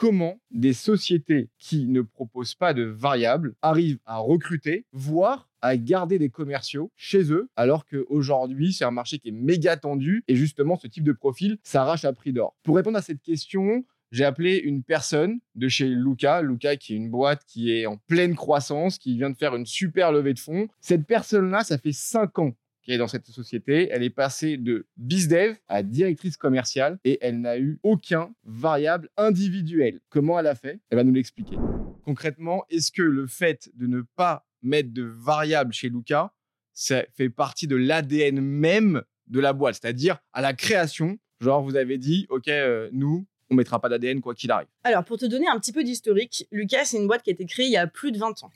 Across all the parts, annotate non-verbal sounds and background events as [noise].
comment des sociétés qui ne proposent pas de variables arrivent à recruter, voire à garder des commerciaux chez eux, alors qu'aujourd'hui, c'est un marché qui est méga tendu et justement, ce type de profil s'arrache à prix d'or. Pour répondre à cette question, j'ai appelé une personne de chez Luca, Luca qui est une boîte qui est en pleine croissance, qui vient de faire une super levée de fonds. Cette personne-là, ça fait cinq ans qu'elle est dans cette société. Elle est passée de bizdev à directrice commerciale et elle n'a eu aucun variable individuel. Comment elle a fait? Elle va nous l'expliquer. Concrètement, est-ce que le fait de ne pas mettre de variable chez Luca, ça fait partie de l'ADN même de la boîte, c'est-à-dire à la création, genre vous avez dit, OK, euh, nous, on mettra pas d'ADN quoi qu'il arrive. Alors, pour te donner un petit peu d'historique, Lucas, c'est une boîte qui a été créée il y a plus de 20 ans.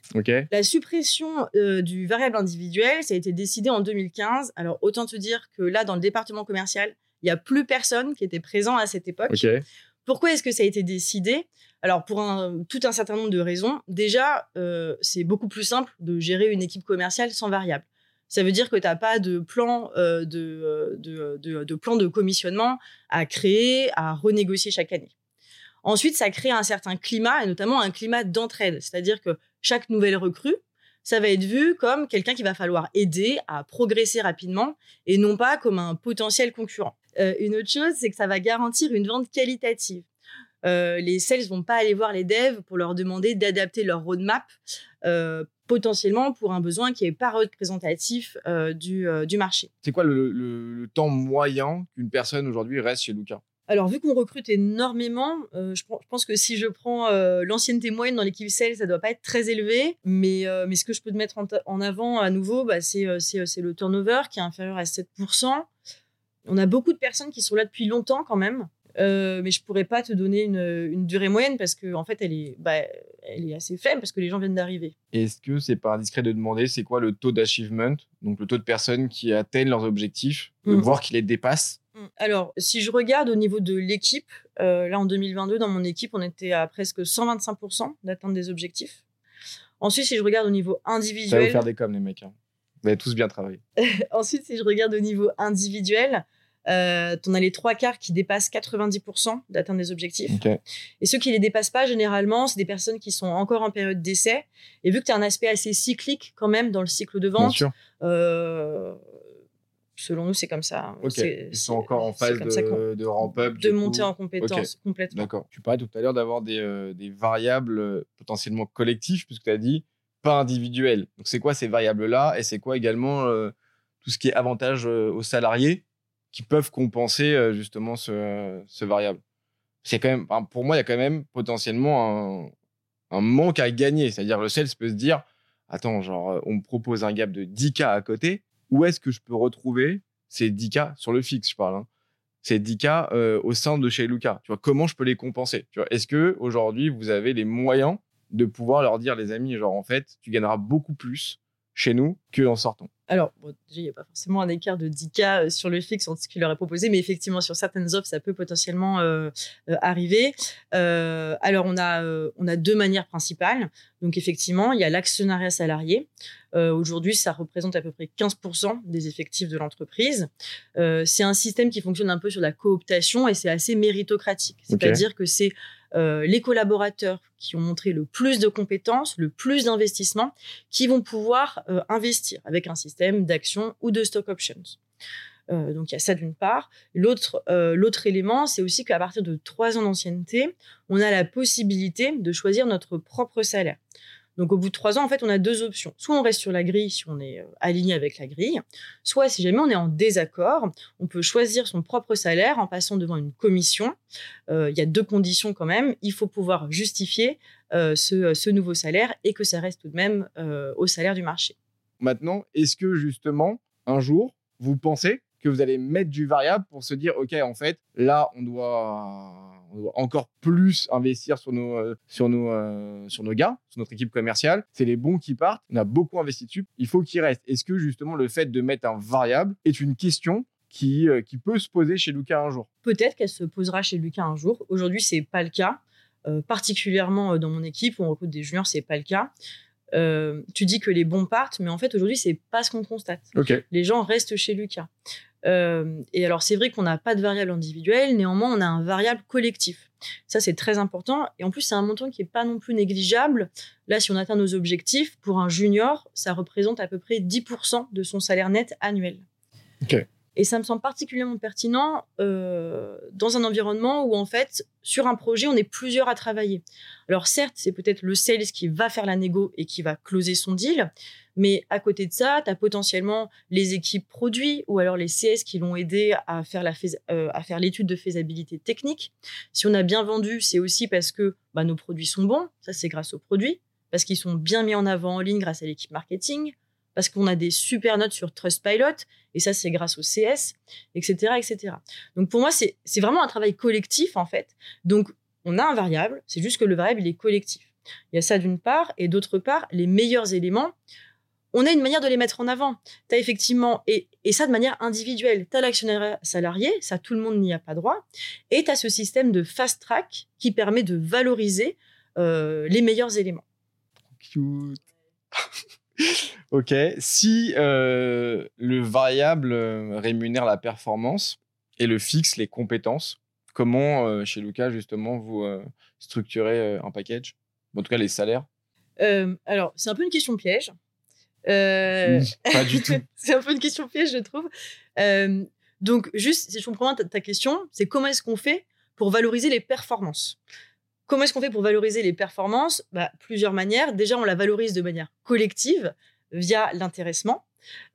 La suppression euh, du variable individuel, ça a été décidé en 2015. Alors, autant te dire que là, dans le département commercial, il y a plus personne qui était présent à cette époque. Pourquoi est-ce que ça a été décidé? Alors, pour un, tout un certain nombre de raisons. Déjà, euh, c'est beaucoup plus simple de gérer une équipe commerciale sans variable. Ça veut dire que tu n'as pas de plan euh, de, de, de, de plan de commissionnement à créer, à renégocier chaque année. Ensuite, ça crée un certain climat, et notamment un climat d'entraide. C'est-à-dire que chaque nouvelle recrue, ça va être vu comme quelqu'un qu'il va falloir aider à progresser rapidement et non pas comme un potentiel concurrent. Euh, une autre chose, c'est que ça va garantir une vente qualitative. Euh, les sales vont pas aller voir les devs pour leur demander d'adapter leur roadmap euh, potentiellement pour un besoin qui n'est pas représentatif euh, du, euh, du marché. C'est quoi le, le- le temps moyen qu'une personne aujourd'hui reste chez Luca? Alors, vu qu'on recrute énormément, euh, je, pen- je pense que si je prends euh, l'ancienneté moyenne dans l'équipe sales, ça doit pas être très élevé. Mais, euh, mais ce que je peux te mettre en, avant à nouveau, bah, c'est c'est, c'est le turnover qui est inférieur à 7%. On a beaucoup de personnes qui sont là depuis longtemps quand même. Euh, mais je pourrais pas te donner une, une durée moyenne parce que en fait elle est, bah, elle est assez faible parce que les gens viennent d'arriver. Est-ce que c'est pas indiscret de demander c'est quoi le taux d'achievement, donc le taux de personnes qui atteignent leurs objectifs, de Mhm. voir qui les dépassent Alors, si je regarde au niveau de l'équipe, euh, là en 2022, dans mon équipe, on était à presque 125% d'atteinte des objectifs. Ensuite, si je regarde au niveau Ça va vous individuel, faire des coms, les mecs. hein. Vous avez tous bien travaillé. [laughs] ensuite, si je regarde au niveau individuel, euh, t'en as les trois quarts qui dépassent 90% d'atteinte des objectifs. Et ceux qui les dépassent pas, généralement, c'est des personnes qui sont encore en période d'essai. Et vu que tu as un aspect assez cyclique quand même dans le cycle de Bien vente, sûr. euh, selon nous, c'est comme ça. Ils sont encore en phase comme ça qu'on- de, de ramp-up. de coup. en compétence complètement. D'accord. Tu parlais tout à l'heure d'avoir des, euh, des variables euh, potentiellement collectives, puisque tu as dit pas individuelles. Donc, c'est quoi ces variables-là? Et c'est quoi également euh, tout ce qui est avantage euh, aux salariés? Qui peuvent compenser euh, justement ce, variable C'est quand même, Pour moi, il y a quand même potentiellement un, manque à gagner. C'est-à-dire, le sales peut se dire Attends, genre, euh, on me propose un gap de 10K à côté. Où est-ce que je peux retrouver ces 10K sur le fixe, je parle hein, ces 10K euh, au sein de chez Luca. Tu vois, comment je peux les compenser? Est-ce que aujourd'hui vous avez les moyens de pouvoir leur dire, les amis, genre en fait, tu gagneras beaucoup plus chez nous que en sortant. Alors, bon, déjà, il n'y a pas forcément un écart de 10K sur le fixe entre ce qu'il leur est proposé, mais effectivement, sur certaines offres, ça peut potentiellement euh, euh, arriver. Euh, alors, on a, euh, on a deux manières principales. Donc, effectivement, il y a l'actionnariat salarié. Euh, Aujourd'hui, ça représente à peu près 15% des effectifs de l'entreprise. Euh, c'est un système qui fonctionne un peu sur la cooptation et c'est assez méritocratique. C'est-à-dire que c'est euh, les collaborateurs qui ont montré le plus de compétences, le plus d'investissement, qui vont pouvoir euh, investir avec un système d'actions ou de stock options. Euh, donc il y a ça d'une part. L'autre élément, c'est aussi qu'à partir de trois ans d'ancienneté, on a la possibilité de choisir notre propre salaire. Donc au bout de trois ans, en fait, on a deux options. Soit on reste sur la grille si on est euh, aligné avec la grille, soit si jamais on est en désaccord, on peut choisir son propre salaire en passant devant une commission. Euh, Il y a deux conditions quand même. Il faut pouvoir justifier euh, ce, nouveau salaire et que ça reste tout de même au salaire du marché. Maintenant, est-ce que justement, un jour, vous pensez que vous allez mettre du variable pour se dire, OK, en fait, là, on doit, on doit encore plus investir sur nos, euh, sur, nos, euh, sur nos gars, sur notre équipe commerciale. C'est les bons qui partent. On a beaucoup investi dessus. Il faut qu'ils restent. Est-ce que justement, le fait de mettre un variable est une question qui, euh, qui peut se poser chez Lucas un jour? Peut-être qu'elle se posera chez Lucas un jour. Aujourd'hui, c'est pas le cas. Particulièrement dans mon équipe où on recrute des juniors, c'est pas le cas. Euh, tu dis que les bons partent, mais en fait aujourd'hui c'est pas ce qu'on constate. Les gens restent chez Lucas. Euh, et alors, c'est vrai qu'on n'a pas de variable individuelle, néanmoins, on a un variable collectif. Ça, c'est très important. Et en plus, c'est un montant qui n'est pas non plus négligeable. Là, si on atteint nos objectifs, pour un junior, ça représente à peu près 10% de son salaire net annuel. Et ça me semble particulièrement pertinent euh, dans un environnement où, en fait, sur un projet, on est plusieurs à travailler. Alors, certes, c'est peut-être le sales qui va faire la négo et qui va closer son deal, mais à côté de ça, tu as potentiellement les équipes produits ou alors les CS qui l'ont aidé à faire la euh, à faire l'étude de faisabilité technique. Si on a bien vendu, c'est aussi parce que bah, nos produits sont bons. Ça, c'est grâce aux produits, parce qu'ils sont bien mis en avant en ligne grâce à l'équipe marketing, parce qu'on a des super notes sur Trustpilot, et ça, c'est grâce au CS, etc., etc. Donc, pour moi, c'est vraiment un travail collectif, en fait. Donc, on a un variable, c'est juste que le variable, il est collectif. Il y a ça d'une part, et d'autre part, les meilleurs éléments, on a une manière de les mettre en avant. Tu as effectivement, et, ça de manière individuelle, tu as l'actionnaire salarié, ça tout le monde n'y a pas droit, et tu as ce système de fast track qui permet de valoriser euh, les meilleurs éléments. Cute. [laughs] ok. Si euh, le variable euh, rémunère la performance et le fixe les compétences, comment euh, chez Lucas justement vous structurez un package? En tout cas les salaires? Alors c'est un peu une question piège. [laughs] pas du tout. [laughs] c'est un peu une question piège je trouve. donc juste si je comprends bien ta question, c'est comment est-ce qu'on fait pour valoriser les performances? Comment est-ce qu'on fait pour valoriser les performances? Bah, Plusieurs manières. Déjà, on la valorise de manière collective via l'intéressement.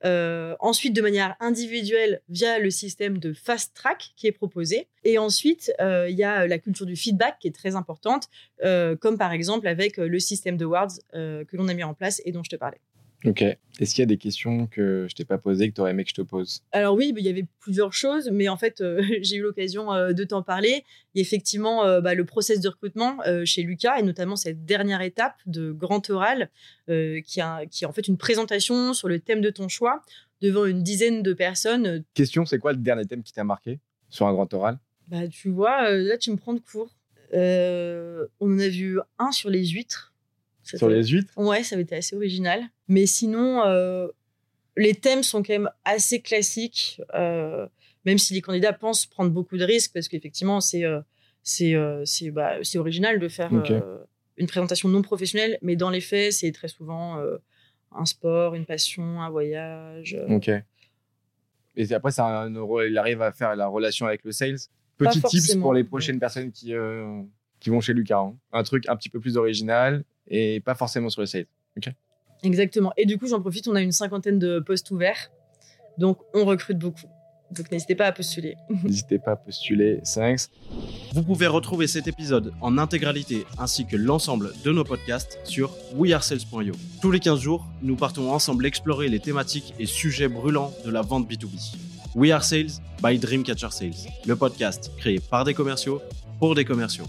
Euh, ensuite, de manière individuelle, via le système de fast track qui est proposé. Et ensuite, euh, il y a la culture du feedback qui est très importante, euh, comme par exemple avec le système de words que l'on a mis en place et dont je te parlais. Ok. Est-ce qu'il y a des questions que je t'ai pas posées que tu aurais aimé que je te pose? Alors oui, il y avait plusieurs choses, mais en fait, euh, [laughs] j'ai eu l'occasion euh, de t'en parler. Il y a effectivement euh, bah, le process de recrutement chez Lucas et notamment cette dernière étape de grand oral qui, a, qui est en fait une présentation sur le thème de ton choix devant une dizaine de personnes. Question, c'est quoi le dernier thème qui t'a marqué sur un grand oral? Bah tu vois, là tu me prends de court. on en a vu un sur les huîtres sur les huîtres Ouais, ça avait été assez original. Mais sinon, euh, les thèmes sont quand même assez classiques, euh, même si les candidats pensent prendre beaucoup de risques, parce qu'effectivement, c'est euh, c'est bah, original de faire une présentation non professionnelle, mais dans les faits, c'est très souvent un sport, une passion, un voyage. Ok. Et après, ça, il arrive à faire la relation avec le sales. Petit tips pour les prochaines personnes qui, qui vont chez Lucas. Hein. Un truc un petit peu plus original et pas forcément sur le site. Exactement. Et du coup, j'en profite, on a une cinquantaine de postes ouverts. Donc, on recrute beaucoup. Donc, n'hésitez pas à postuler. [laughs] N'hésitez pas à postuler. Thanks. Vous pouvez retrouver cet épisode en intégralité ainsi que l'ensemble de nos podcasts sur wearesales.io. Tous les 15 jours, nous partons ensemble explorer les thématiques et sujets brûlants de la vente B2B. We Are Sales by Dreamcatcher Sales, le podcast créé par des commerciaux pour des commerciaux.